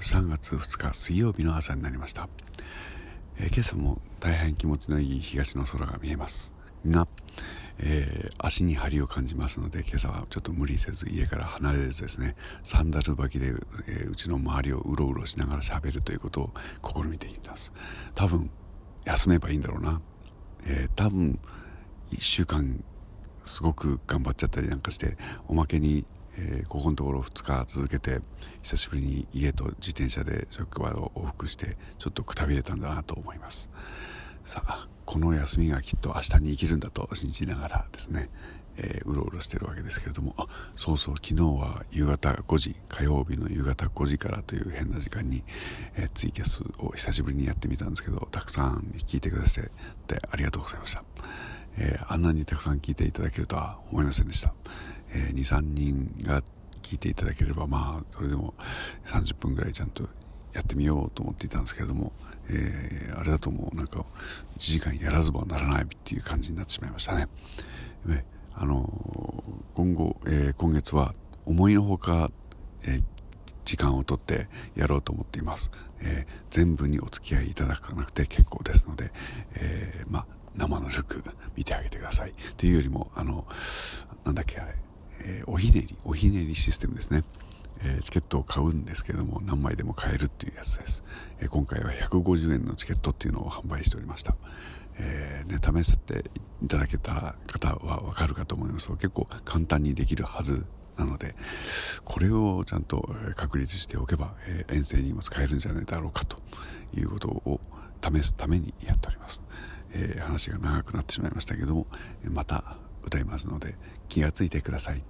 3月2日水曜日の朝になりました、えー、今朝も大変気持ちのいい東の空が見えます。が、えー、足に張りを感じますので今朝はちょっと無理せず家から離れずですねサンダル履きで、えー、うちの周りをうろうろしながら喋るということを試みています。多分休めばいいんだろうな、えー、多分1週間すごく頑張っちゃったりなんかしておまけにえー、ここのところ2日続けて久しぶりに家と自転車で職場を往復してちょっとくたびれたんだなと思います。さあこの休みがきっと明日に生きるんだと信じながらですね、えー、うろうろしてるわけですけれども。そうそう昨日は夕方5時火曜日の夕方5時からという変な時間に、えー、ツイキャスを久しぶりにやってみたんですけどたくさん聞いてくださってありがとうございました、えー、あんなにたくさん聞いていただけるとは思いませんでした。えー、23人が聞いていただければまあそれでも30分ぐらいちゃんとやってみようと思っていたんですけれども、えー、あれだともうなんか1時間やらずばならないっていう感じになってしまいましたね。ねあの今後、えー、今月は思いのほか、え、時間をとってやろうと思っています、え、全部にお付き合いいただかなくて結構ですので、え、まあ生のルック見てあげてください。っていうよりもあのなんだっけあれ。えー、おひねりおひねりシステムですね、えー、チケットを買うんですけども何枚でも買えるっていうやつです、えー、今回は150円のチケットっていうのを販売しておりました、えーね、試していただけた方はわかるかと思いますが結構簡単にできるはずなのでこれをちゃんと確立しておけば、え遠征にも使えるんじゃないだろうかということを試すためにやっております、えー、話が長くなってしまいましたけどもまた歌いますので気がついてください。